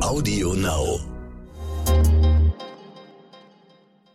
Audio Now.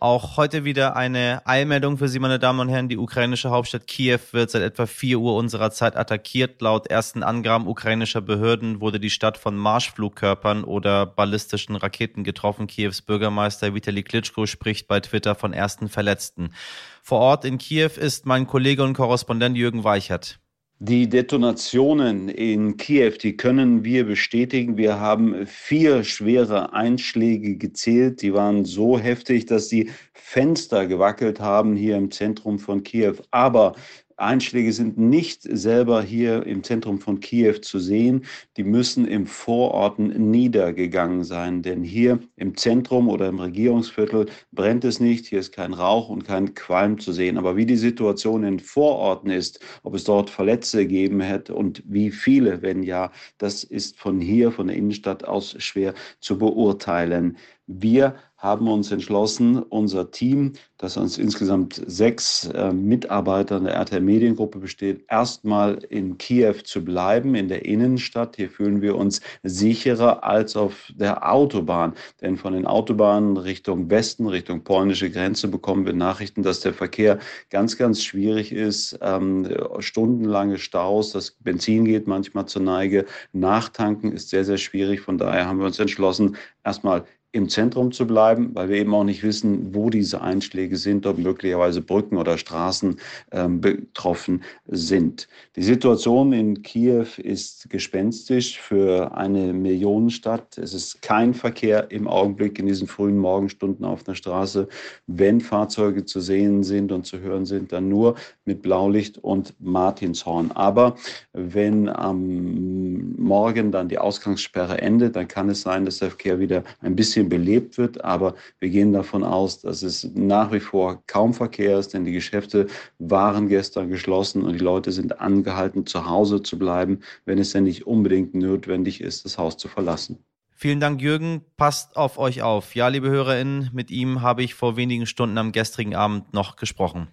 Auch heute wieder eine Eilmeldung für Sie, meine Damen und Herren. Die ukrainische Hauptstadt Kiew wird seit etwa 4 Uhr unserer Zeit attackiert. Laut ersten Angaben ukrainischer Behörden wurde die Stadt von Marschflugkörpern oder ballistischen Raketen getroffen. Kiews Bürgermeister Vitali Klitschko spricht bei Twitter von ersten Verletzten. Vor Ort in Kiew ist mein Kollege und Korrespondent Jürgen Weichert. Die Detonationen in Kiew, die können wir bestätigen. Wir haben vier schwere Einschläge gezählt. Die waren so heftig, dass die Fenster gewackelt haben hier im Zentrum von Kiew. Aber Einschläge sind nicht selber hier im Zentrum von Kiew zu sehen. Die müssen im Vororten niedergegangen sein. Denn hier im Zentrum oder im Regierungsviertel brennt es nicht. Hier ist kein Rauch und kein Qualm zu sehen. Aber wie die Situation in Vororten ist, ob es dort Verletzte gegeben hätte und wie viele, wenn ja, das ist von hier, von der Innenstadt aus schwer zu beurteilen. Wir haben uns entschlossen, unser Team, das uns insgesamt sechs äh, Mitarbeiter der RTL Mediengruppe besteht, erstmal in Kiew zu bleiben, in der Innenstadt. Hier fühlen wir uns sicherer als auf der Autobahn. Denn von den Autobahnen Richtung Westen, Richtung polnische Grenze bekommen wir Nachrichten, dass der Verkehr ganz, ganz schwierig ist. Ähm, stundenlange Staus, das Benzin geht manchmal zur Neige. Nachtanken ist sehr, sehr schwierig. Von daher haben wir uns entschlossen, erstmal im Zentrum zu bleiben, weil wir eben auch nicht wissen, wo diese Einschläge sind, ob möglicherweise Brücken oder Straßen ähm, betroffen sind. Die Situation in Kiew ist gespenstisch für eine Millionenstadt. Es ist kein Verkehr im Augenblick in diesen frühen Morgenstunden auf der Straße. Wenn Fahrzeuge zu sehen sind und zu hören sind, dann nur mit Blaulicht und Martinshorn. Aber wenn am Morgen dann die Ausgangssperre endet, dann kann es sein, dass der Verkehr wieder ein bisschen bisschen belebt wird. Aber wir gehen davon aus, dass es nach wie vor kaum Verkehr ist, denn die Geschäfte waren gestern geschlossen und die Leute sind angehalten, zu Hause zu bleiben, wenn es denn nicht unbedingt notwendig ist, das Haus zu verlassen. Vielen Dank, Jürgen. Passt auf euch auf. Ja, liebe HörerInnen, mit ihm habe ich vor wenigen Stunden am gestrigen Abend noch gesprochen.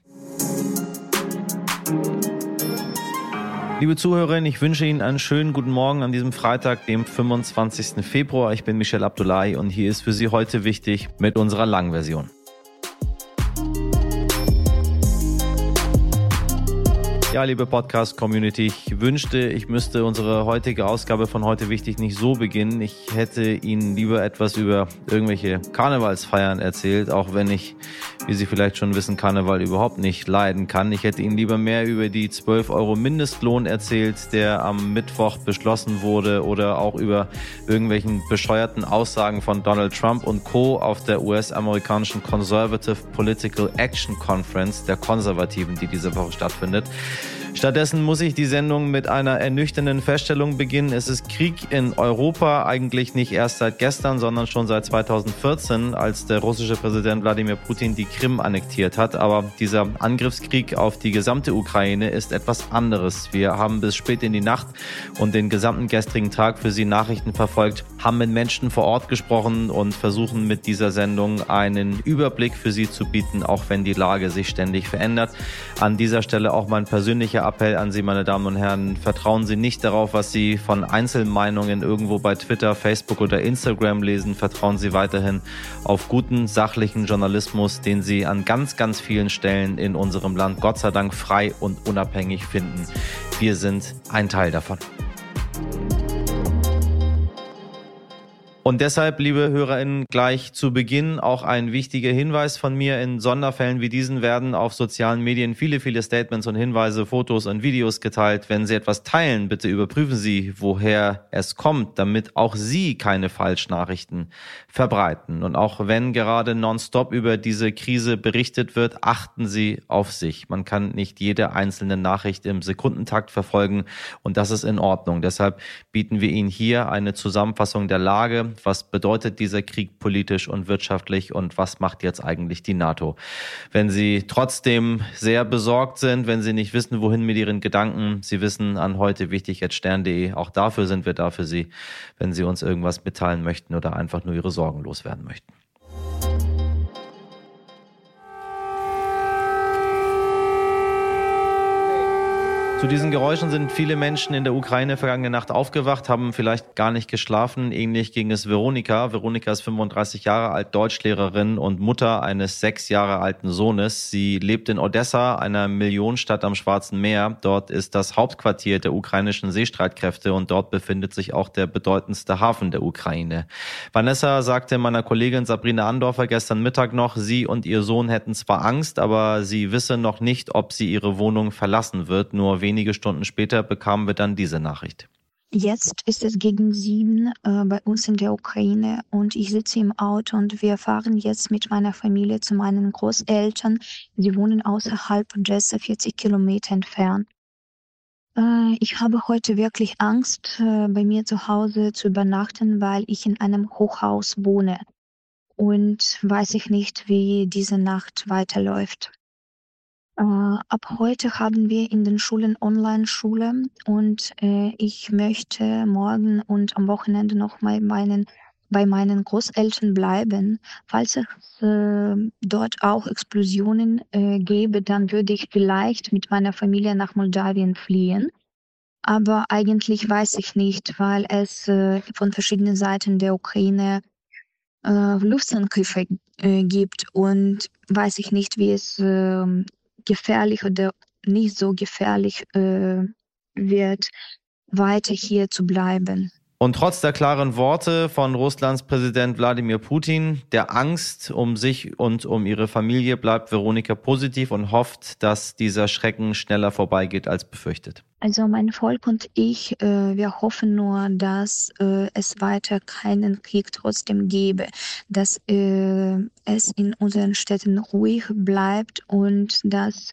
Liebe Zuhörerinnen, ich wünsche Ihnen einen schönen guten Morgen an diesem Freitag, dem 25. Februar. Ich bin Michel Abdullahi und hier ist für Sie heute wichtig mit unserer Langversion. Ja, liebe Podcast-Community, ich wünschte, ich müsste unsere heutige Ausgabe von heute wichtig nicht so beginnen. Ich hätte Ihnen lieber etwas über irgendwelche Karnevalsfeiern erzählt, auch wenn ich, wie Sie vielleicht schon wissen, Karneval überhaupt nicht leiden kann. Ich hätte Ihnen lieber mehr über die 12 Euro Mindestlohn erzählt, der am Mittwoch beschlossen wurde oder auch über irgendwelchen bescheuerten Aussagen von Donald Trump und Co. auf der US-amerikanischen Conservative Political Action Conference der Konservativen, die diese Woche stattfindet. Stattdessen muss ich die Sendung mit einer ernüchternden Feststellung beginnen. Es ist Krieg in Europa, eigentlich nicht erst seit gestern, sondern schon seit 2014, als der russische Präsident Wladimir Putin die Krim annektiert hat. Aber dieser Angriffskrieg auf die gesamte Ukraine ist etwas anderes. Wir haben bis spät in die Nacht und den gesamten gestrigen Tag für Sie Nachrichten verfolgt, haben mit Menschen vor Ort gesprochen und versuchen mit dieser Sendung einen Überblick für Sie zu bieten, auch wenn die Lage sich ständig verändert. An dieser Stelle auch mein persönlicher Appell an Sie, meine Damen und Herren. Vertrauen Sie nicht darauf, was Sie von Einzelmeinungen irgendwo bei Twitter, Facebook oder Instagram lesen. Vertrauen Sie weiterhin auf guten, sachlichen Journalismus, den Sie an ganz, ganz vielen Stellen in unserem Land Gott sei Dank frei und unabhängig finden. Wir sind ein Teil davon. Und deshalb, liebe HörerInnen, gleich zu Beginn auch ein wichtiger Hinweis von mir. In Sonderfällen wie diesen werden auf sozialen Medien viele, viele Statements und Hinweise, Fotos und Videos geteilt. Wenn Sie etwas teilen, bitte überprüfen Sie, woher es kommt, damit auch Sie keine Falschnachrichten verbreiten. Und auch wenn gerade nonstop über diese Krise berichtet wird, achten Sie auf sich. Man kann nicht jede einzelne Nachricht im Sekundentakt verfolgen und das ist in Ordnung. Deshalb bieten wir Ihnen hier eine Zusammenfassung der Lage was bedeutet dieser Krieg politisch und wirtschaftlich und was macht jetzt eigentlich die NATO? Wenn Sie trotzdem sehr besorgt sind, wenn Sie nicht wissen, wohin mit Ihren Gedanken, Sie wissen an heute wichtig jetzt stern.de, auch dafür sind wir da für Sie, wenn Sie uns irgendwas mitteilen möchten oder einfach nur Ihre Sorgen loswerden möchten. Zu diesen Geräuschen sind viele Menschen in der Ukraine vergangene Nacht aufgewacht, haben vielleicht gar nicht geschlafen. Ähnlich ging es Veronika. Veronika ist 35 Jahre alt, Deutschlehrerin und Mutter eines sechs Jahre alten Sohnes. Sie lebt in Odessa, einer Millionenstadt am Schwarzen Meer. Dort ist das Hauptquartier der ukrainischen Seestreitkräfte und dort befindet sich auch der bedeutendste Hafen der Ukraine. Vanessa sagte meiner Kollegin Sabrina Andorfer gestern Mittag noch, sie und ihr Sohn hätten zwar Angst, aber sie wisse noch nicht, ob sie ihre Wohnung verlassen wird. Nur wenige Stunden später bekamen wir dann diese Nachricht. Jetzt ist es gegen sieben äh, bei uns in der Ukraine und ich sitze im Auto und wir fahren jetzt mit meiner Familie zu meinen Großeltern. Sie wohnen außerhalb von Jesse, 40 Kilometer entfernt. Äh, ich habe heute wirklich Angst, äh, bei mir zu Hause zu übernachten, weil ich in einem Hochhaus wohne und weiß ich nicht, wie diese Nacht weiterläuft. Äh, ab heute haben wir in den Schulen Online-Schule und äh, ich möchte morgen und am Wochenende noch mal meinen, bei meinen Großeltern bleiben. Falls es äh, dort auch Explosionen äh, gäbe, dann würde ich vielleicht mit meiner Familie nach Moldawien fliehen. Aber eigentlich weiß ich nicht, weil es äh, von verschiedenen Seiten der Ukraine äh, Luftangriffe gibt und weiß ich nicht, wie es äh, gefährlich oder nicht so gefährlich äh, wird, weiter hier zu bleiben. Und trotz der klaren Worte von Russlands Präsident Wladimir Putin, der Angst um sich und um ihre Familie, bleibt Veronika positiv und hofft, dass dieser Schrecken schneller vorbeigeht als befürchtet. Also mein Volk und ich, äh, wir hoffen nur, dass äh, es weiter keinen Krieg trotzdem gäbe, dass äh, es in unseren Städten ruhig bleibt und dass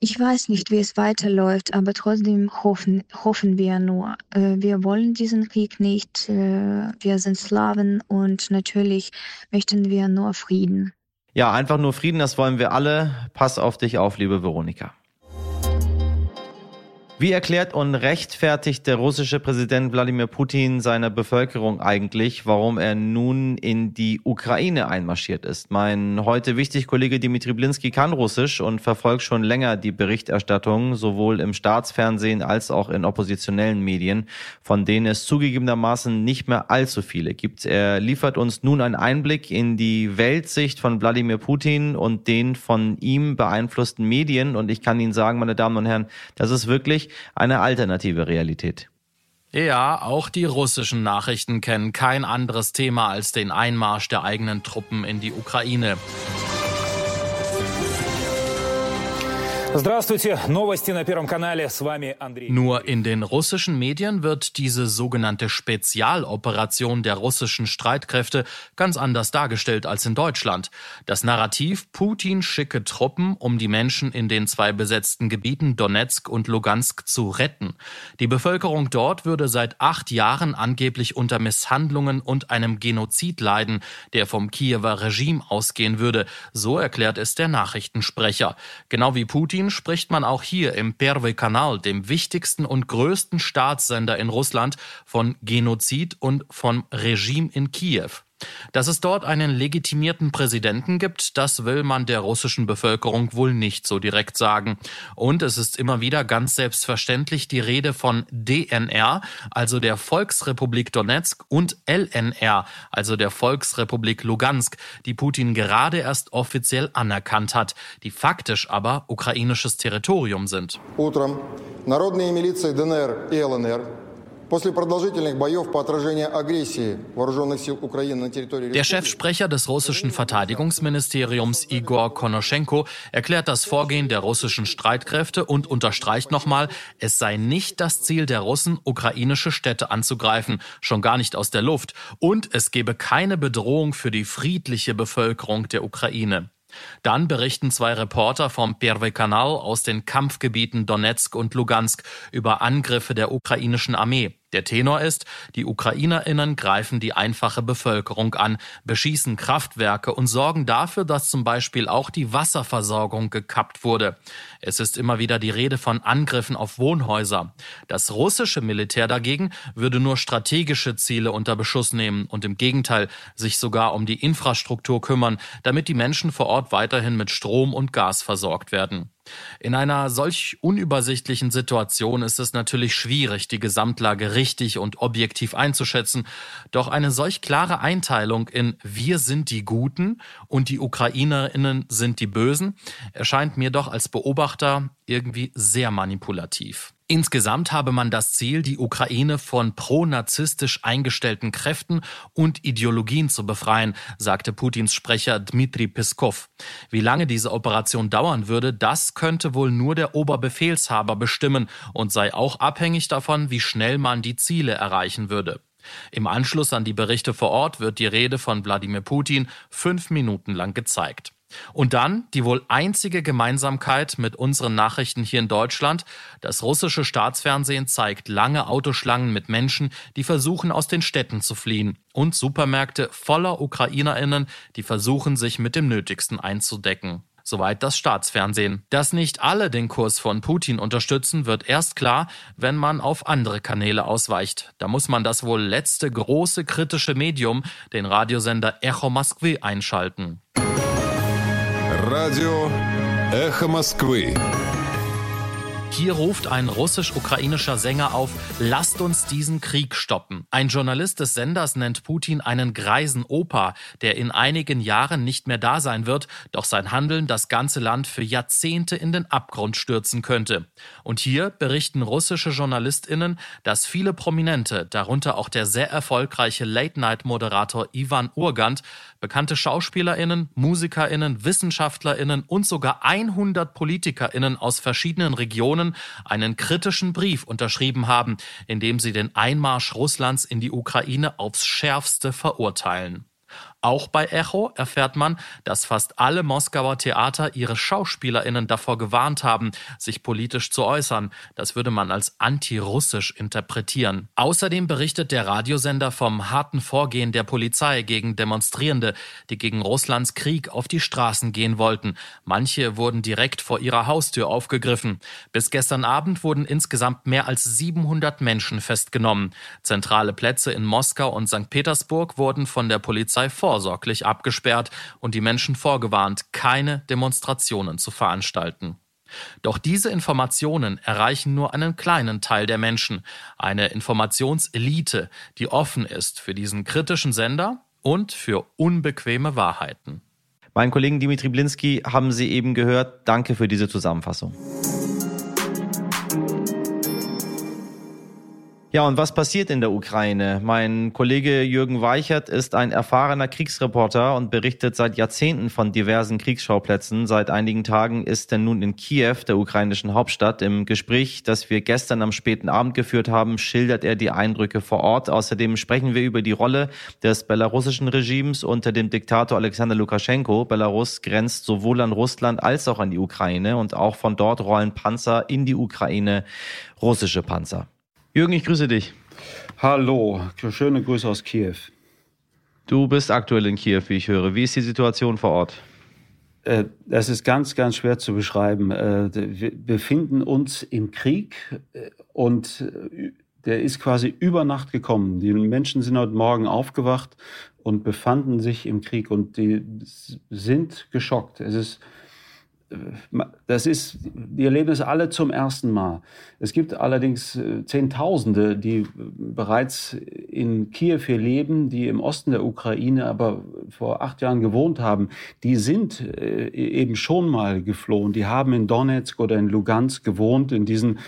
ich weiß nicht, wie es weiterläuft, aber trotzdem hoffen, hoffen wir nur. Äh, wir wollen diesen Krieg nicht. Äh, wir sind Slawen und natürlich möchten wir nur Frieden. Ja, einfach nur Frieden, das wollen wir alle. Pass auf dich auf, liebe Veronika. Wie erklärt und rechtfertigt der russische Präsident Wladimir Putin seiner Bevölkerung eigentlich, warum er nun in die Ukraine einmarschiert ist? Mein heute wichtig Kollege Dimitri Blinski kann Russisch und verfolgt schon länger die Berichterstattung, sowohl im Staatsfernsehen als auch in oppositionellen Medien, von denen es zugegebenermaßen nicht mehr allzu viele gibt. Er liefert uns nun einen Einblick in die Weltsicht von Wladimir Putin und den von ihm beeinflussten Medien. Und ich kann Ihnen sagen, meine Damen und Herren, das ist wirklich eine alternative Realität. Ja, auch die russischen Nachrichten kennen kein anderes Thema als den Einmarsch der eigenen Truppen in die Ukraine. Nur in den russischen Medien wird diese sogenannte Spezialoperation der russischen Streitkräfte ganz anders dargestellt als in Deutschland. Das Narrativ Putin schicke Truppen, um die Menschen in den zwei besetzten Gebieten Donetsk und Lugansk zu retten. Die Bevölkerung dort würde seit acht Jahren angeblich unter Misshandlungen und einem Genozid leiden, der vom Kiewer Regime ausgehen würde. So erklärt es der Nachrichtensprecher. Genau wie Putin Putin spricht man auch hier im Perwe-Kanal, dem wichtigsten und größten Staatssender in Russland, von Genozid und vom Regime in Kiew. Dass es dort einen legitimierten Präsidenten gibt, das will man der russischen Bevölkerung wohl nicht so direkt sagen. Und es ist immer wieder ganz selbstverständlich die Rede von DNR, also der Volksrepublik Donetsk, und LNR, also der Volksrepublik Lugansk, die Putin gerade erst offiziell anerkannt hat, die faktisch aber ukrainisches Territorium sind. Утром народные милиции ДНР и ЛНР der Chefsprecher des russischen Verteidigungsministeriums Igor Konoschenko erklärt das Vorgehen der russischen Streitkräfte und unterstreicht nochmal, es sei nicht das Ziel der Russen, ukrainische Städte anzugreifen, schon gar nicht aus der Luft, und es gebe keine Bedrohung für die friedliche Bevölkerung der Ukraine. Dann berichten zwei Reporter vom Perwe-Kanal aus den Kampfgebieten Donetsk und Lugansk über Angriffe der ukrainischen Armee. Der Tenor ist, die Ukrainerinnen greifen die einfache Bevölkerung an, beschießen Kraftwerke und sorgen dafür, dass zum Beispiel auch die Wasserversorgung gekappt wurde. Es ist immer wieder die Rede von Angriffen auf Wohnhäuser. Das russische Militär dagegen würde nur strategische Ziele unter Beschuss nehmen und im Gegenteil sich sogar um die Infrastruktur kümmern, damit die Menschen vor Ort weiterhin mit Strom und Gas versorgt werden. In einer solch unübersichtlichen Situation ist es natürlich schwierig, die Gesamtlage richtig und objektiv einzuschätzen. Doch eine solch klare Einteilung in wir sind die Guten und die Ukrainerinnen sind die Bösen erscheint mir doch als Beobachter irgendwie sehr manipulativ. Insgesamt habe man das Ziel, die Ukraine von pro-narzisstisch eingestellten Kräften und Ideologien zu befreien, sagte Putins Sprecher Dmitri Peskov. Wie lange diese Operation dauern würde, das könnte wohl nur der Oberbefehlshaber bestimmen und sei auch abhängig davon, wie schnell man die Ziele erreichen würde. Im Anschluss an die Berichte vor Ort wird die Rede von Wladimir Putin fünf Minuten lang gezeigt. Und dann die wohl einzige Gemeinsamkeit mit unseren Nachrichten hier in Deutschland. Das russische Staatsfernsehen zeigt lange Autoschlangen mit Menschen, die versuchen, aus den Städten zu fliehen. Und Supermärkte voller Ukrainerinnen, die versuchen, sich mit dem Nötigsten einzudecken. Soweit das Staatsfernsehen. Dass nicht alle den Kurs von Putin unterstützen, wird erst klar, wenn man auf andere Kanäle ausweicht. Da muss man das wohl letzte große kritische Medium, den Radiosender Echo Moskwy, einschalten. Radio Эхо Москвы. Hier ruft ein russisch-ukrainischer Sänger auf, lasst uns diesen Krieg stoppen. Ein Journalist des Senders nennt Putin einen greisen Opa, der in einigen Jahren nicht mehr da sein wird, doch sein Handeln das ganze Land für Jahrzehnte in den Abgrund stürzen könnte. Und hier berichten russische JournalistInnen, dass viele Prominente, darunter auch der sehr erfolgreiche Late-Night-Moderator Ivan Urgant, bekannte SchauspielerInnen, MusikerInnen, WissenschaftlerInnen und sogar 100 PolitikerInnen aus verschiedenen Regionen Nationen einen kritischen Brief unterschrieben haben, in dem sie den Einmarsch Russlands in die Ukraine aufs schärfste verurteilen. Auch bei Echo erfährt man, dass fast alle Moskauer Theater ihre Schauspielerinnen davor gewarnt haben, sich politisch zu äußern. Das würde man als antirussisch interpretieren. Außerdem berichtet der Radiosender vom harten Vorgehen der Polizei gegen Demonstrierende, die gegen Russlands Krieg auf die Straßen gehen wollten. Manche wurden direkt vor ihrer Haustür aufgegriffen. Bis gestern Abend wurden insgesamt mehr als 700 Menschen festgenommen. Zentrale Plätze in Moskau und St. Petersburg wurden von der Polizei vor vorsorglich abgesperrt und die Menschen vorgewarnt, keine Demonstrationen zu veranstalten. Doch diese Informationen erreichen nur einen kleinen Teil der Menschen, eine Informationselite, die offen ist für diesen kritischen Sender und für unbequeme Wahrheiten. Meinen Kollegen Dimitri Blinski haben Sie eben gehört. Danke für diese Zusammenfassung. Ja, und was passiert in der Ukraine? Mein Kollege Jürgen Weichert ist ein erfahrener Kriegsreporter und berichtet seit Jahrzehnten von diversen Kriegsschauplätzen. Seit einigen Tagen ist er nun in Kiew, der ukrainischen Hauptstadt. Im Gespräch, das wir gestern am späten Abend geführt haben, schildert er die Eindrücke vor Ort. Außerdem sprechen wir über die Rolle des belarussischen Regimes unter dem Diktator Alexander Lukaschenko. Belarus grenzt sowohl an Russland als auch an die Ukraine und auch von dort rollen Panzer in die Ukraine, russische Panzer. Jürgen, ich grüße dich. Hallo, schöne Grüße aus Kiew. Du bist aktuell in Kiew, wie ich höre. Wie ist die Situation vor Ort? Äh, das ist ganz, ganz schwer zu beschreiben. Äh, wir befinden uns im Krieg äh, und der ist quasi über Nacht gekommen. Die Menschen sind heute Morgen aufgewacht und befanden sich im Krieg und die sind geschockt. Es ist das ist, die erleben es alle zum ersten Mal. Es gibt allerdings äh, Zehntausende, die bereits in Kiew hier leben, die im Osten der Ukraine aber vor acht Jahren gewohnt haben. Die sind äh, eben schon mal geflohen. Die haben in Donetsk oder in Lugansk gewohnt, in diesen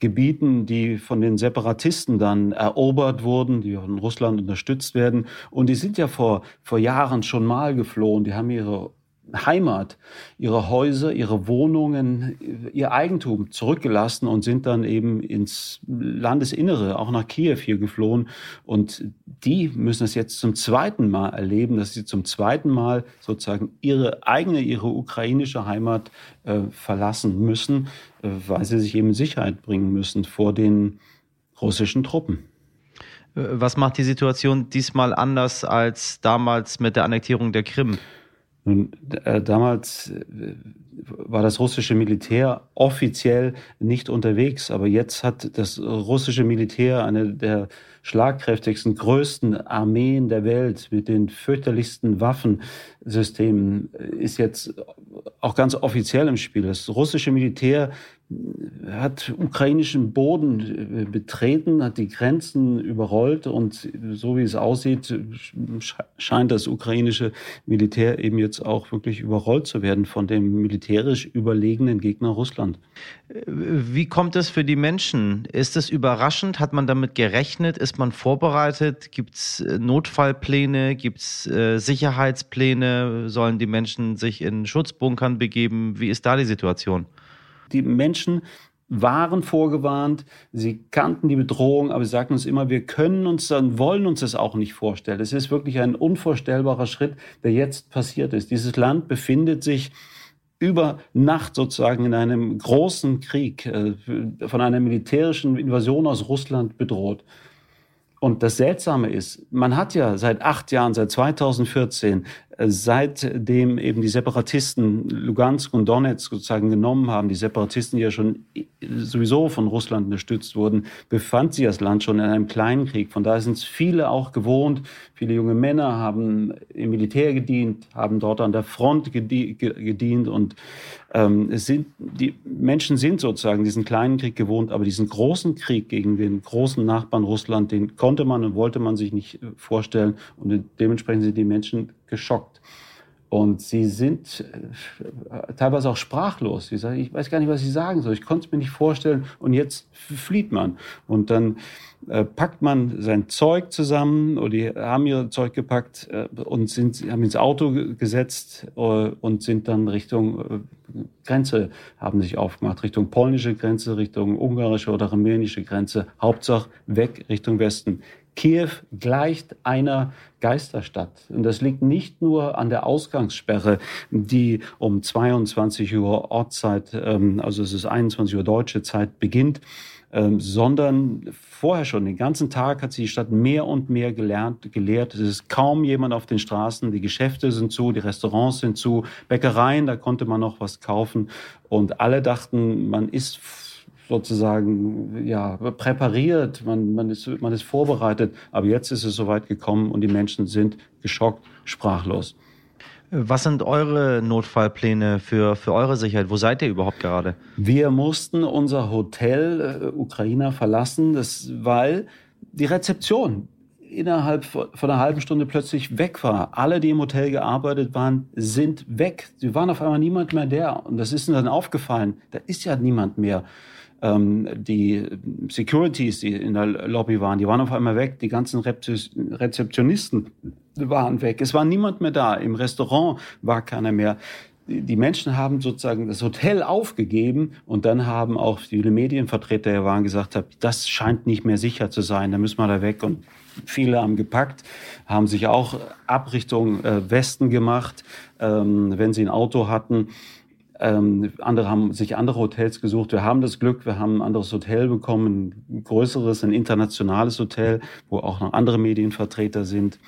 Gebieten, die von den Separatisten dann erobert wurden, die von Russland unterstützt werden. Und die sind ja vor, vor Jahren schon mal geflohen. Die haben ihre Heimat, ihre Häuser, ihre Wohnungen, ihr Eigentum zurückgelassen und sind dann eben ins Landesinnere, auch nach Kiew hier geflohen. Und die müssen es jetzt zum zweiten Mal erleben, dass sie zum zweiten Mal sozusagen ihre eigene, ihre ukrainische Heimat äh, verlassen müssen, äh, weil sie sich eben Sicherheit bringen müssen vor den russischen Truppen. Was macht die Situation diesmal anders als damals mit der Annektierung der Krim? Nun, äh, damals äh, war das russische Militär offiziell nicht unterwegs, aber jetzt hat das russische Militär eine der schlagkräftigsten, größten Armeen der Welt mit den fürchterlichsten Waffensystemen, ist jetzt auch ganz offiziell im Spiel. Das russische Militär hat ukrainischen Boden äh, betreten, hat die Grenzen überrollt und so wie es aussieht, scheint das ukrainische Militär eben jetzt auch wirklich überrollt zu werden von dem militärisch überlegenen Gegner Russland. Wie kommt es für die Menschen? Ist es überraschend? Hat man damit gerechnet? Ist man vorbereitet? Gibt es äh, Notfallpläne? Gibt es äh, Sicherheitspläne? Sollen die Menschen sich in Schutzbunkern begeben? Wie ist da die Situation? Die Menschen waren vorgewarnt, sie kannten die Bedrohung, aber sie sagten uns immer, wir können uns dann, wollen uns das auch nicht vorstellen. Es ist wirklich ein unvorstellbarer Schritt, der jetzt passiert ist. Dieses Land befindet sich über Nacht sozusagen in einem großen Krieg, äh, von einer militärischen Invasion aus Russland bedroht. Und das Seltsame ist, man hat ja seit acht Jahren, seit 2014, seitdem eben die Separatisten Lugansk und Donetsk sozusagen genommen haben, die Separatisten, die ja schon sowieso von Russland unterstützt wurden, befand sich das Land schon in einem kleinen Krieg. Von daher sind es viele auch gewohnt. Viele junge Männer haben im Militär gedient, haben dort an der Front gedient und ähm, sind, die Menschen sind sozusagen diesen kleinen Krieg gewohnt, aber diesen großen Krieg gegen den großen Nachbarn Russland, den konnte man und wollte man sich nicht äh, vorstellen und dementsprechend sind die Menschen geschockt. Und sie sind äh, teilweise auch sprachlos. Sie sagen, ich weiß gar nicht, was ich sagen soll. Ich konnte es mir nicht vorstellen. Und jetzt flieht man. Und dann äh, packt man sein Zeug zusammen oder die haben ihr Zeug gepackt äh, und sind, haben ins Auto gesetzt äh, und sind dann Richtung äh, Grenze, haben sich aufgemacht, Richtung polnische Grenze, Richtung ungarische oder rumänische Grenze. Hauptsache weg Richtung Westen. Kiew gleicht einer Geisterstadt. Und das liegt nicht nur an der Ausgangssperre, die um 22 Uhr Ortszeit, ähm, also es ist 21 Uhr deutsche Zeit, beginnt, ähm, sondern vorher schon, den ganzen Tag hat sich die Stadt mehr und mehr gelernt, gelehrt. Es ist kaum jemand auf den Straßen, die Geschäfte sind zu, die Restaurants sind zu, Bäckereien, da konnte man noch was kaufen. Und alle dachten, man ist sozusagen ja, präpariert, man, man, ist, man ist vorbereitet. Aber jetzt ist es soweit gekommen und die Menschen sind geschockt, sprachlos. Was sind eure Notfallpläne für, für eure Sicherheit? Wo seid ihr überhaupt gerade? Wir mussten unser Hotel äh, Ukrainer verlassen, das, weil die Rezeption innerhalb von einer halben Stunde plötzlich weg war. Alle, die im Hotel gearbeitet waren, sind weg. Sie waren auf einmal niemand mehr da. Und das ist ihnen dann aufgefallen. Da ist ja niemand mehr. Ähm, die Securities, die in der Lobby waren, die waren auf einmal weg. Die ganzen Rezeptionisten waren weg. Es war niemand mehr da. Im Restaurant war keiner mehr die Menschen haben sozusagen das Hotel aufgegeben und dann haben auch viele Medienvertreter der waren gesagt, das scheint nicht mehr sicher zu sein, da müssen wir da weg. Und viele haben gepackt, haben sich auch Abrichtung äh, Westen gemacht, ähm, wenn sie ein Auto hatten. Ähm, andere haben sich andere Hotels gesucht. Wir haben das Glück, wir haben ein anderes Hotel bekommen, ein größeres, ein internationales Hotel, wo auch noch andere Medienvertreter sind.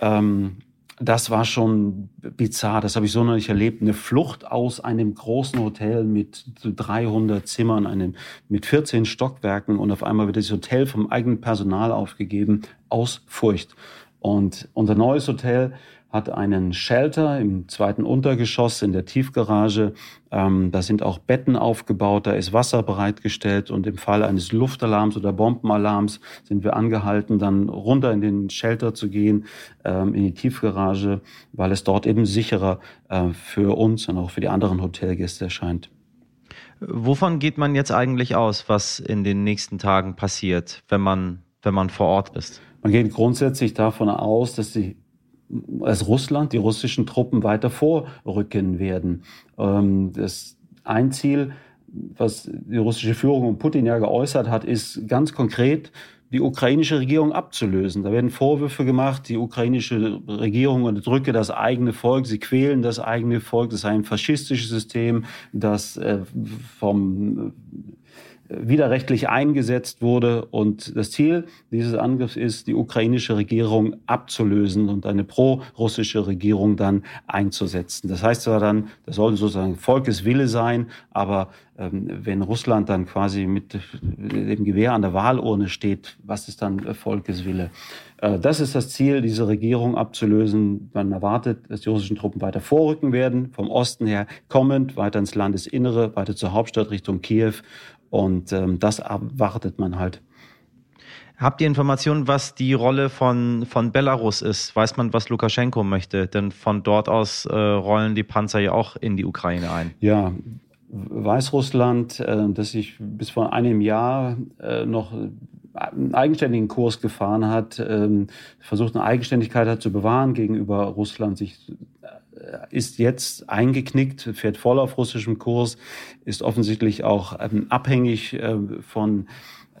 Ähm, das war schon bizarr, das habe ich so noch nicht erlebt. Eine Flucht aus einem großen Hotel mit 300 Zimmern, einem, mit 14 Stockwerken und auf einmal wird das Hotel vom eigenen Personal aufgegeben, aus Furcht. Und unser neues Hotel hat einen Shelter im zweiten Untergeschoss in der Tiefgarage. Ähm, da sind auch Betten aufgebaut, da ist Wasser bereitgestellt und im Fall eines Luftalarms oder Bombenalarms sind wir angehalten, dann runter in den Shelter zu gehen, ähm, in die Tiefgarage, weil es dort eben sicherer äh, für uns und auch für die anderen Hotelgäste erscheint. Wovon geht man jetzt eigentlich aus, was in den nächsten Tagen passiert, wenn man, wenn man vor Ort ist? Man geht grundsätzlich davon aus, dass die als Russland, die russischen Truppen weiter vorrücken werden. Ähm, das ein Ziel, was die russische Führung und Putin ja geäußert hat, ist ganz konkret, die ukrainische Regierung abzulösen. Da werden Vorwürfe gemacht, die ukrainische Regierung unterdrücke das eigene Volk, sie quälen das eigene Volk, das sei ein faschistisches System, das äh, vom widerrechtlich eingesetzt wurde. Und das Ziel dieses Angriffs ist, die ukrainische Regierung abzulösen und eine pro-russische Regierung dann einzusetzen. Das heißt zwar dann, das soll sozusagen Volkeswille sein, aber ähm, wenn Russland dann quasi mit dem Gewehr an der Wahlurne steht, was ist dann Volkeswille? Äh, das ist das Ziel, diese Regierung abzulösen. Man erwartet, dass die russischen Truppen weiter vorrücken werden, vom Osten her kommend, weiter ins Landesinnere, weiter zur Hauptstadt Richtung Kiew und ähm, das erwartet man halt. Habt ihr Informationen, was die Rolle von, von Belarus ist? Weiß man, was Lukaschenko möchte? Denn von dort aus äh, rollen die Panzer ja auch in die Ukraine ein. Ja, Weißrussland, äh, das sich bis vor einem Jahr äh, noch einen eigenständigen Kurs gefahren hat, ähm, versucht eine Eigenständigkeit hat zu bewahren gegenüber Russland, sich ist jetzt eingeknickt, fährt voll auf russischem Kurs, ist offensichtlich auch ähm, abhängig äh, von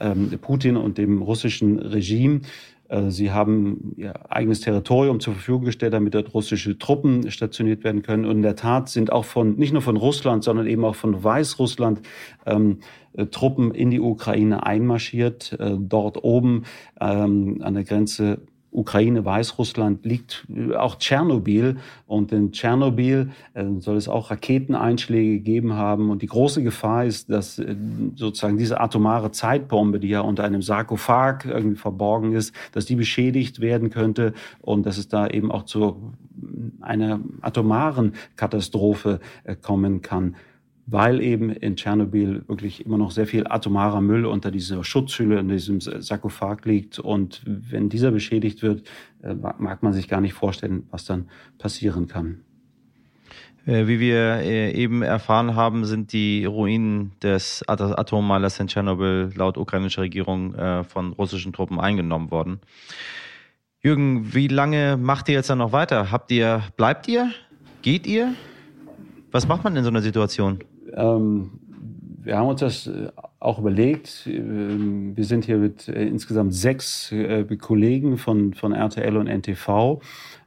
ähm, Putin und dem russischen Regime. Äh, sie haben ihr eigenes Territorium zur Verfügung gestellt, damit dort russische Truppen stationiert werden können. Und in der Tat sind auch von, nicht nur von Russland, sondern eben auch von Weißrussland ähm, äh, Truppen in die Ukraine einmarschiert. Äh, dort oben ähm, an der Grenze Ukraine, Weißrussland liegt äh, auch Tschernobyl. Und in Tschernobyl äh, soll es auch Raketeneinschläge gegeben haben. Und die große Gefahr ist, dass äh, sozusagen diese atomare Zeitbombe, die ja unter einem Sarkophag irgendwie verborgen ist, dass die beschädigt werden könnte und dass es da eben auch zu einer atomaren Katastrophe kommen kann weil eben in Tschernobyl wirklich immer noch sehr viel atomarer Müll unter dieser Schutzhülle, in diesem Sarkophag liegt. Und wenn dieser beschädigt wird, äh, mag man sich gar nicht vorstellen, was dann passieren kann. Äh, wie wir äh, eben erfahren haben, sind die Ruinen des Atommalers in Tschernobyl laut ukrainischer Regierung von russischen Truppen eingenommen worden. Jürgen, wie lange macht ihr jetzt dann noch weiter? Habt ihr, bleibt ihr? Geht ihr? Was macht man in so einer Situation? Ähm, wir haben uns das äh, auch überlegt. Ähm, wir sind hier mit äh, insgesamt sechs äh, Kollegen von, von RTL und NTV.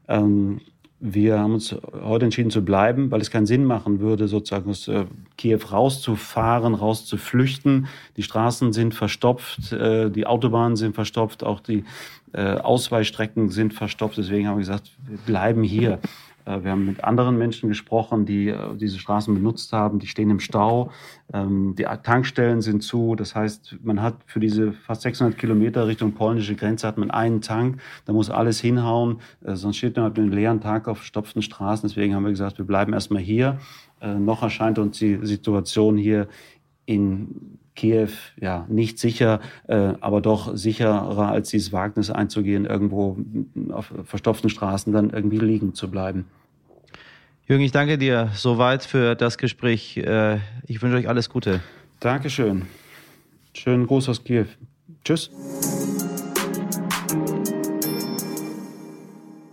Ähm, wir haben uns heute entschieden zu bleiben, weil es keinen Sinn machen würde, sozusagen aus Kiew rauszufahren, rauszuflüchten. Die Straßen sind verstopft, die Autobahnen sind verstopft, auch die Ausweichstrecken sind verstopft. Deswegen haben wir gesagt, wir bleiben hier. Äh, wir haben mit anderen Menschen gesprochen, die äh, diese Straßen benutzt haben. Die stehen im Stau. Ähm, die Tankstellen sind zu. Das heißt, man hat für diese fast 600 Kilometer Richtung polnische Grenze hat man einen Tank. Da muss alles hinhauen. Äh, sonst steht man mit einem leeren Tag auf verstopften Straßen. Deswegen haben wir gesagt, wir bleiben erstmal hier. Noch erscheint uns die Situation hier in Kiew ja nicht sicher, äh, aber doch sicherer als dieses Wagnis einzugehen, irgendwo auf verstopften Straßen dann irgendwie liegen zu bleiben. Jürgen, ich danke dir soweit für das Gespräch. Äh, ich wünsche euch alles Gute. Dankeschön. Schönen Gruß aus Kiew. Tschüss.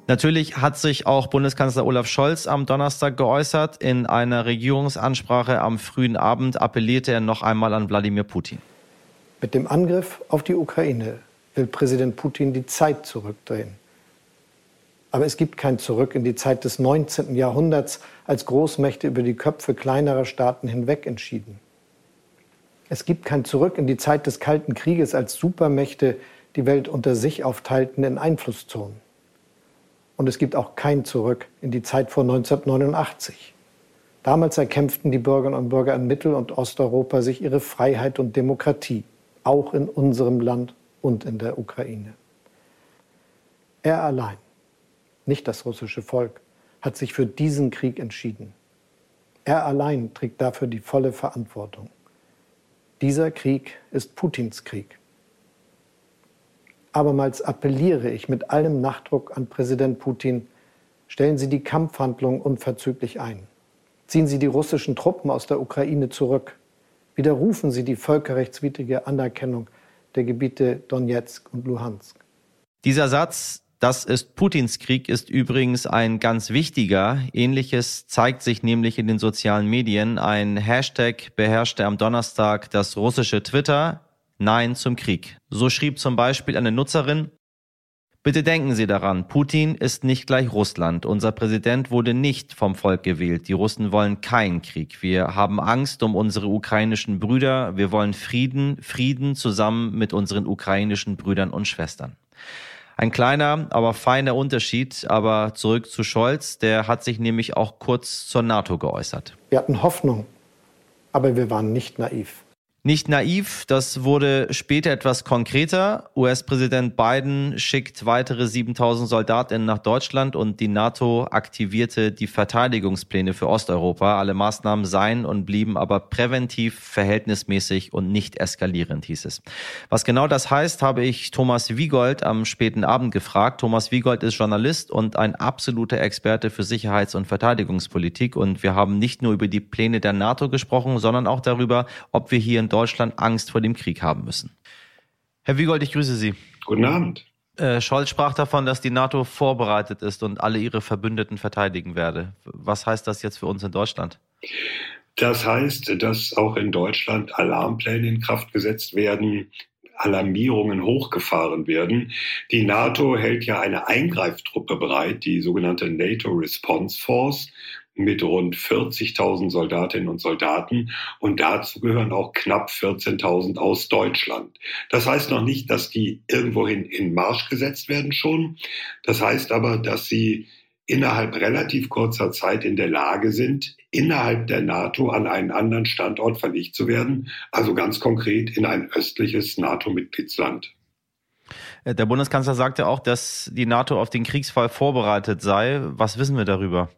Natürlich hat sich auch Bundeskanzler Olaf Scholz am Donnerstag geäußert. In einer Regierungsansprache am frühen Abend appellierte er noch einmal an Wladimir Putin. Mit dem Angriff auf die Ukraine will Präsident Putin die Zeit zurückdrehen. Aber es gibt kein Zurück in die Zeit des 19. Jahrhunderts, als Großmächte über die Köpfe kleinerer Staaten hinweg entschieden. Es gibt kein Zurück in die Zeit des Kalten Krieges, als Supermächte die Welt unter sich aufteilten in Einflusszonen. Und es gibt auch kein Zurück in die Zeit vor 1989. Damals erkämpften die Bürgerinnen und Bürger in Mittel- und Osteuropa sich ihre Freiheit und Demokratie, auch in unserem Land und in der Ukraine. Er allein, nicht das russische Volk, hat sich für diesen Krieg entschieden. Er allein trägt dafür die volle Verantwortung. Dieser Krieg ist Putins Krieg. Abermals appelliere ich mit allem Nachdruck an Präsident Putin, stellen Sie die Kampfhandlungen unverzüglich ein. Ziehen Sie die russischen Truppen aus der Ukraine zurück. Widerrufen Sie die völkerrechtswidrige Anerkennung der Gebiete Donetsk und Luhansk. Dieser Satz, das ist Putins Krieg, ist übrigens ein ganz wichtiger. Ähnliches zeigt sich nämlich in den sozialen Medien. Ein Hashtag beherrschte am Donnerstag das russische Twitter. Nein zum Krieg. So schrieb zum Beispiel eine Nutzerin, Bitte denken Sie daran, Putin ist nicht gleich Russland. Unser Präsident wurde nicht vom Volk gewählt. Die Russen wollen keinen Krieg. Wir haben Angst um unsere ukrainischen Brüder. Wir wollen Frieden, Frieden zusammen mit unseren ukrainischen Brüdern und Schwestern. Ein kleiner, aber feiner Unterschied. Aber zurück zu Scholz. Der hat sich nämlich auch kurz zur NATO geäußert. Wir hatten Hoffnung, aber wir waren nicht naiv. Nicht naiv, das wurde später etwas konkreter. US-Präsident Biden schickt weitere 7000 Soldatinnen nach Deutschland und die NATO aktivierte die Verteidigungspläne für Osteuropa. Alle Maßnahmen seien und blieben aber präventiv, verhältnismäßig und nicht eskalierend, hieß es. Was genau das heißt, habe ich Thomas Wiegold am späten Abend gefragt. Thomas Wiegold ist Journalist und ein absoluter Experte für Sicherheits- und Verteidigungspolitik. Und wir haben nicht nur über die Pläne der NATO gesprochen, sondern auch darüber, ob wir hier in Deutschland Angst vor dem Krieg haben müssen. Herr Wiegold, ich grüße Sie. Guten Abend. Äh, Scholz sprach davon, dass die NATO vorbereitet ist und alle ihre Verbündeten verteidigen werde. Was heißt das jetzt für uns in Deutschland? Das heißt, dass auch in Deutschland Alarmpläne in Kraft gesetzt werden, Alarmierungen hochgefahren werden. Die NATO hält ja eine Eingreiftruppe bereit, die sogenannte NATO Response Force mit rund 40.000 Soldatinnen und Soldaten und dazu gehören auch knapp 14.000 aus Deutschland. Das heißt noch nicht, dass die irgendwohin in Marsch gesetzt werden schon. Das heißt aber, dass sie innerhalb relativ kurzer Zeit in der Lage sind, innerhalb der NATO an einen anderen Standort verlegt zu werden, also ganz konkret in ein östliches NATO-Mitgliedsland. Äh, der Bundeskanzler sagte auch, dass die NATO auf den Kriegsfall vorbereitet sei. Was wissen wir darüber?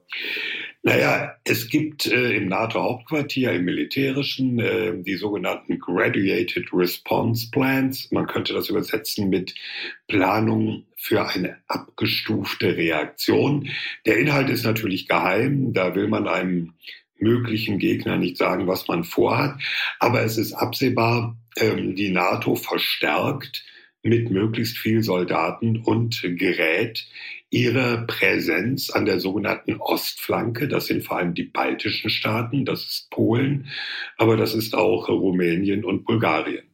Naja, es gibt äh, im NATO-Hauptquartier, im militärischen, äh, die sogenannten Graduated Response Plans. Man könnte das übersetzen mit Planung für eine abgestufte Reaktion. Der Inhalt ist natürlich geheim. Da will man einem möglichen Gegner nicht sagen, was man vorhat. Aber es ist absehbar, ähm, die NATO verstärkt mit möglichst viel Soldaten und Gerät ihre Präsenz an der sogenannten Ostflanke. Das sind vor allem die baltischen Staaten, das ist Polen, aber das ist auch Rumänien und Bulgarien.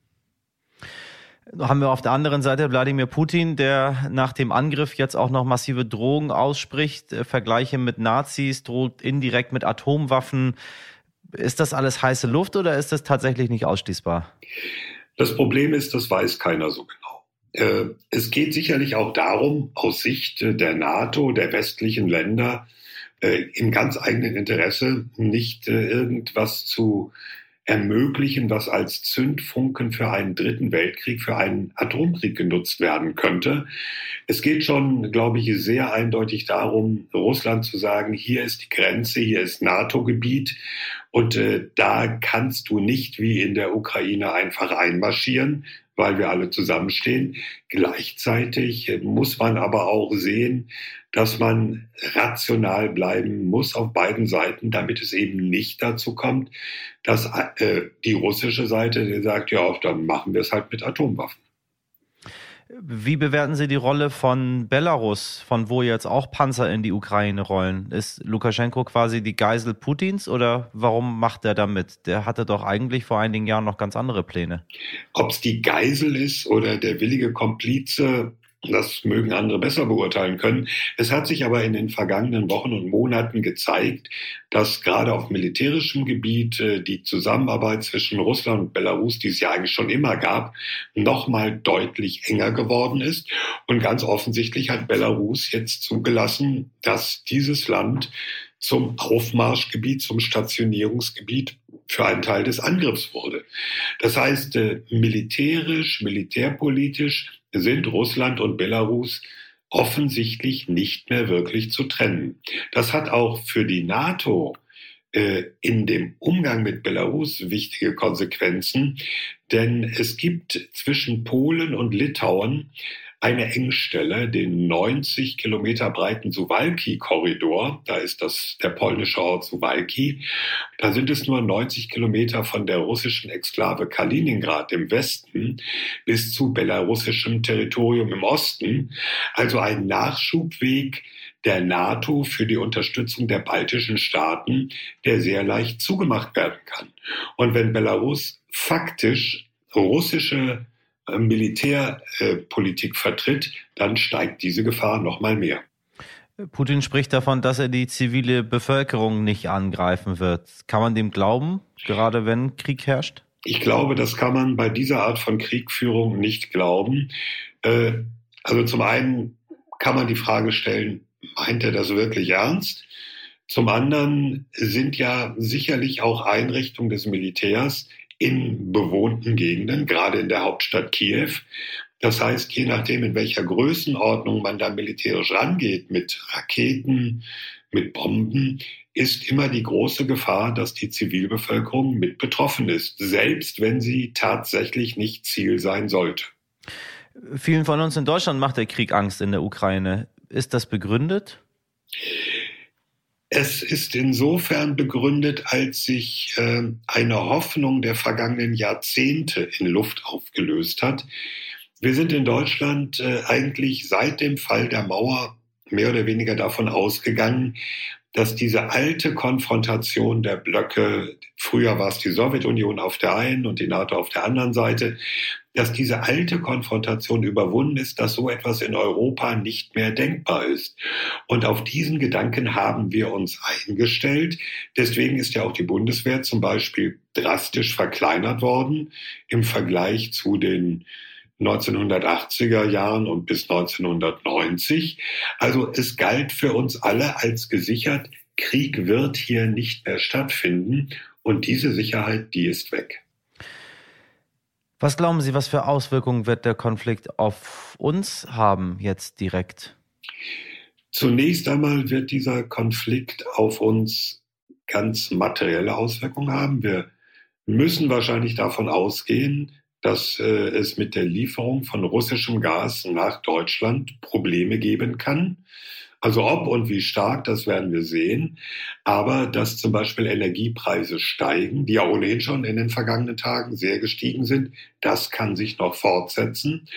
Haben wir auf der anderen Seite Wladimir Putin, der nach dem Angriff jetzt auch noch massive Drohungen ausspricht, äh, Vergleiche mit Nazis, droht indirekt mit Atomwaffen. Ist das alles heiße Luft oder ist das tatsächlich nicht ausschließbar? Das Problem ist, das weiß keiner so genau. Äh, es geht sicherlich auch darum, aus Sicht der NATO, der westlichen Länder, äh, im ganz eigenen Interesse nicht äh, irgendwas zu ermöglichen, was als Zündfunken für einen dritten Weltkrieg, für einen Atomkrieg genutzt werden könnte. Es geht schon, glaube ich, sehr eindeutig darum, Russland zu sagen, hier ist die Grenze, hier ist NATO-Gebiet und äh, da kannst du nicht wie in der Ukraine einfach einmarschieren, weil wir alle zusammenstehen. Gleichzeitig muss man aber auch sehen, dass man rational bleiben muss auf beiden Seiten, damit es eben nicht dazu kommt, dass äh, die russische Seite sagt, ja, dann machen wir es halt mit Atomwaffen. Wie bewerten Sie die Rolle von Belarus, von wo jetzt auch Panzer in die Ukraine rollen? Ist Lukaschenko quasi die Geisel Putins oder warum macht er damit? Der hatte doch eigentlich vor einigen Jahren noch ganz andere Pläne. Ob es die Geisel ist oder der willige Komplize, das mögen andere besser beurteilen können. Es hat sich aber in den vergangenen Wochen und Monaten gezeigt, dass gerade auf militärischem Gebiet äh, die Zusammenarbeit zwischen Russland und Belarus, die es ja eigentlich schon immer gab, nochmal deutlich enger geworden ist. Und ganz offensichtlich hat Belarus jetzt zugelassen, dass dieses Land zum Aufmarschgebiet, zum Stationierungsgebiet für einen Teil des Angriffs wurde. Das heißt, äh, militärisch, militärpolitisch sind Russland und Belarus offensichtlich nicht mehr wirklich zu trennen. Das hat auch für die NATO äh, in dem Umgang mit Belarus wichtige Konsequenzen, denn es gibt zwischen Polen und Litauen eine Engstelle, den 90 Kilometer breiten Suwalki-Korridor. Da ist das der polnische Ort Suwalki. Da sind es nur 90 Kilometer von der russischen Exklave Kaliningrad im Westen bis zu belarussischem Territorium im Osten. Also ein Nachschubweg der NATO für die Unterstützung der baltischen Staaten, der sehr leicht zugemacht werden kann. Und wenn Belarus faktisch russische Militärpolitik äh, vertritt, dann steigt diese Gefahr noch mal mehr. Putin spricht davon, dass er die zivile Bevölkerung nicht angreifen wird. Kann man dem glauben, gerade wenn Krieg herrscht? Ich glaube, das kann man bei dieser Art von Kriegführung nicht glauben. Äh, also zum einen kann man die Frage stellen, meint er das wirklich ernst? Zum anderen sind ja sicherlich auch Einrichtungen des Militärs in bewohnten Gegenden, gerade in der Hauptstadt Kiew. Das heißt, je nachdem, in welcher Größenordnung man da militärisch rangeht, mit Raketen, mit Bomben, ist immer die große Gefahr, dass die Zivilbevölkerung mit betroffen ist, selbst wenn sie tatsächlich nicht Ziel sein sollte. Vielen von uns in Deutschland macht der Krieg Angst in der Ukraine. Ist das begründet? Es ist insofern begründet, als sich äh, eine Hoffnung der vergangenen Jahrzehnte in Luft aufgelöst hat. Wir sind in Deutschland äh, eigentlich seit dem Fall der Mauer mehr oder weniger davon ausgegangen, dass diese alte Konfrontation der Blöcke, früher war es die Sowjetunion auf der einen und die NATO auf der anderen Seite, dass diese alte Konfrontation überwunden ist, dass so etwas in Europa nicht mehr denkbar ist. Und auf diesen Gedanken haben wir uns eingestellt. Deswegen ist ja auch die Bundeswehr zum Beispiel drastisch verkleinert worden im Vergleich zu den 1980er Jahren und bis 1990. Also es galt für uns alle als gesichert, Krieg wird hier nicht mehr stattfinden und diese Sicherheit, die ist weg. Was glauben Sie, was für Auswirkungen wird der Konflikt auf uns haben jetzt direkt? Zunächst einmal wird dieser Konflikt auf uns ganz materielle Auswirkungen haben. Wir müssen wahrscheinlich davon ausgehen, dass äh, es mit der Lieferung von russischem Gas nach Deutschland Probleme geben kann. Also ob und wie stark, das werden wir sehen. Aber dass zum Beispiel Energiepreise steigen, die ja ohnehin schon in den vergangenen Tagen sehr gestiegen sind, das kann sich noch fortsetzen.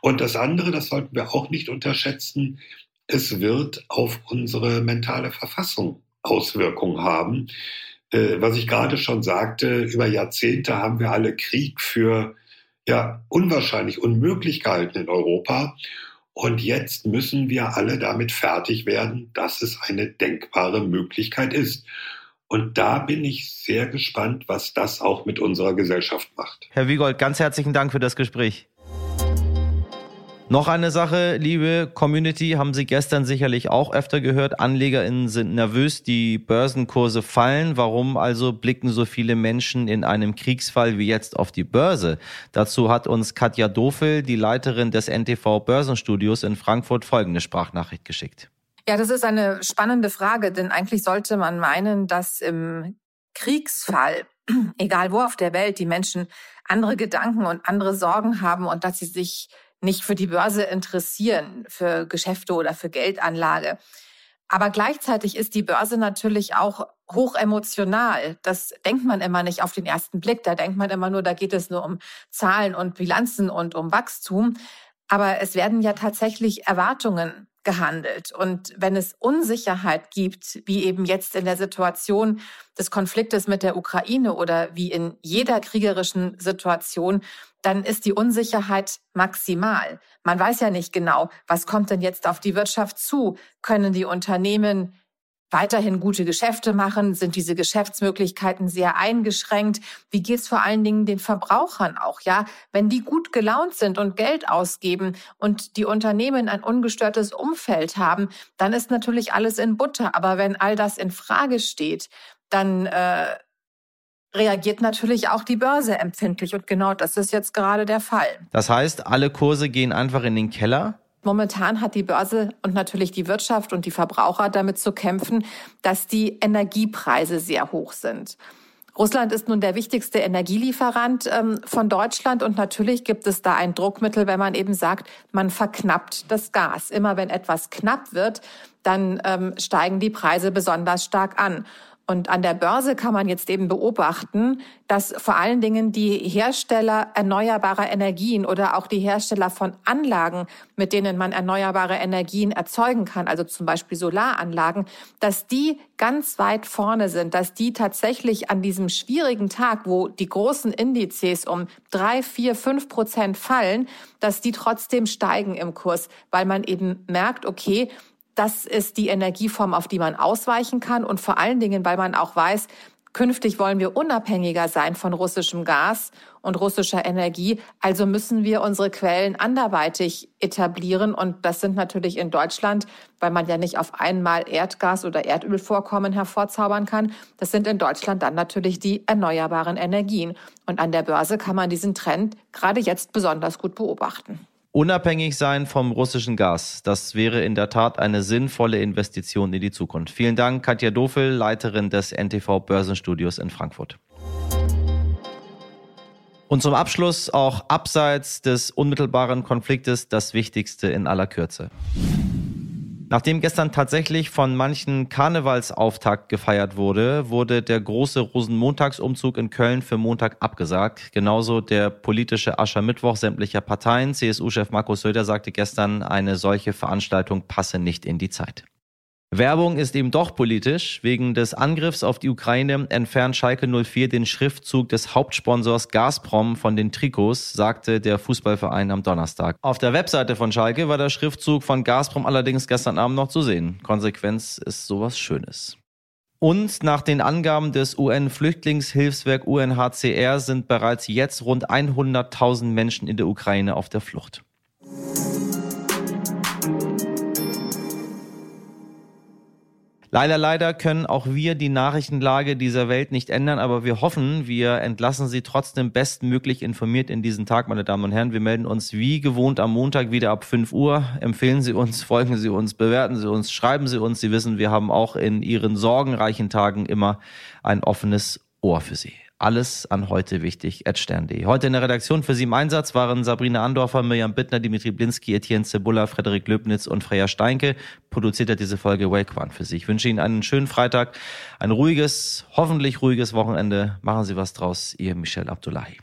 Und das andere, das sollten wir auch nicht unterschätzen, es wird auf unsere mentale Verfassung Auswirkungen haben. Äh, was ich gerade schon sagte, über Jahrzehnte haben wir alle Krieg für ja unwahrscheinlich unmöglich gehalten in Europa. Und jetzt müssen wir alle damit fertig werden, dass es eine denkbare Möglichkeit ist. Und da bin ich sehr gespannt, was das auch mit unserer Gesellschaft macht. Herr Wiegold, ganz herzlichen Dank für das Gespräch. Noch eine Sache, liebe Community, haben Sie gestern sicherlich auch öfter gehört. AnlegerInnen sind nervös, die Börsenkurse fallen. Warum also blicken so viele Menschen in einem Kriegsfall wie jetzt auf die Börse? Dazu hat uns Katja Dofel, die Leiterin des NTV Börsenstudios in Frankfurt, folgende Sprachnachricht geschickt. Ja, das ist eine spannende Frage, denn eigentlich sollte man meinen, dass im Kriegsfall, egal wo auf der Welt, die Menschen andere Gedanken und andere Sorgen haben und dass sie sich nicht für die Börse interessieren, für Geschäfte oder für Geldanlage. Aber gleichzeitig ist die Börse natürlich auch hoch emotional. Das denkt man immer nicht auf den ersten Blick. Da denkt man immer nur, da geht es nur um Zahlen und Bilanzen und um Wachstum. Aber es werden ja tatsächlich Erwartungen gehandelt. Und wenn es Unsicherheit gibt, wie eben jetzt in der Situation des Konfliktes mit der Ukraine oder wie in jeder kriegerischen Situation, dann ist die Unsicherheit maximal. Man weiß ja nicht genau, was kommt denn jetzt auf die Wirtschaft zu? Können die Unternehmen weiterhin gute Geschäfte machen? Sind diese Geschäftsmöglichkeiten sehr eingeschränkt? Wie geht's vor allen Dingen den Verbrauchern auch? Ja, wenn die gut gelaunt sind und Geld ausgeben und die Unternehmen ein ungestörtes Umfeld haben, dann ist natürlich alles in Butter. Aber wenn all das in Frage steht, dann äh, reagiert natürlich auch die Börse empfindlich. Und genau das ist jetzt gerade der Fall. Das heißt, alle Kurse gehen einfach in den Keller? Momentan hat die Börse und natürlich die Wirtschaft und die Verbraucher damit zu kämpfen, dass die Energiepreise sehr hoch sind. Russland ist nun der wichtigste Energielieferant ähm, von Deutschland und natürlich gibt es da ein Druckmittel, wenn man eben sagt, man verknappt das Gas. Immer wenn etwas knapp wird, dann ähm, steigen die Preise besonders stark an. Und an der Börse kann man jetzt eben beobachten, dass vor allen Dingen die Hersteller erneuerbarer Energien oder auch die Hersteller von Anlagen, mit denen man erneuerbare Energien erzeugen kann, also zum Beispiel Solaranlagen, dass die ganz weit vorne sind, dass die tatsächlich an diesem schwierigen Tag, wo die großen Indizes um drei, vier, fünf Prozent fallen, dass die trotzdem steigen im Kurs, weil man eben merkt, okay, das ist die Energieform, auf die man ausweichen kann und vor allen Dingen, weil man auch weiß, künftig wollen wir unabhängiger sein von russischem Gas und russischer Energie. Also müssen wir unsere Quellen anderweitig etablieren. Und das sind natürlich in Deutschland, weil man ja nicht auf einmal Erdgas oder Erdölvorkommen hervorzaubern kann. Das sind in Deutschland dann natürlich die erneuerbaren Energien. Und an der Börse kann man diesen Trend gerade jetzt besonders gut beobachten. Unabhängig sein vom russischen Gas, das wäre in der Tat eine sinnvolle Investition in die Zukunft. Vielen Dank, Katja Dofel, Leiterin des NTV Börsenstudios in Frankfurt. Und zum Abschluss auch abseits des unmittelbaren Konfliktes das Wichtigste in aller Kürze. Nachdem gestern tatsächlich von manchen Karnevalsauftakt gefeiert wurde, wurde der große Rosenmontagsumzug in Köln für Montag abgesagt. Genauso der politische Aschermittwoch sämtlicher Parteien. CSU-Chef Markus Söder sagte gestern, eine solche Veranstaltung passe nicht in die Zeit. Werbung ist eben doch politisch. Wegen des Angriffs auf die Ukraine entfernt Schalke 04 den Schriftzug des Hauptsponsors Gazprom von den Trikots, sagte der Fußballverein am Donnerstag. Auf der Webseite von Schalke war der Schriftzug von Gazprom allerdings gestern Abend noch zu sehen. Konsequenz ist sowas Schönes. Und nach den Angaben des UN-Flüchtlingshilfswerk UNHCR sind bereits jetzt rund 100.000 Menschen in der Ukraine auf der Flucht. Leider, leider können auch wir die Nachrichtenlage dieser Welt nicht ändern, aber wir hoffen, wir entlassen Sie trotzdem bestmöglich informiert in diesen Tag, meine Damen und Herren. Wir melden uns wie gewohnt am Montag wieder ab 5 Uhr. Empfehlen Sie uns, folgen Sie uns, bewerten Sie uns, schreiben Sie uns. Sie wissen, wir haben auch in Ihren sorgenreichen Tagen immer ein offenes Ohr für Sie. Alles an heute wichtig at stern.de. Heute in der Redaktion für Sie im Einsatz waren Sabrina Andorfer, Mirjam Bittner, Dimitri Blinski, Etienne Zebulla, Frederik Löbnitz und Freya Steinke. Produziert hat diese Folge Wake One für Sie. Ich wünsche Ihnen einen schönen Freitag, ein ruhiges, hoffentlich ruhiges Wochenende. Machen Sie was draus. Ihr Michel Abdullahi.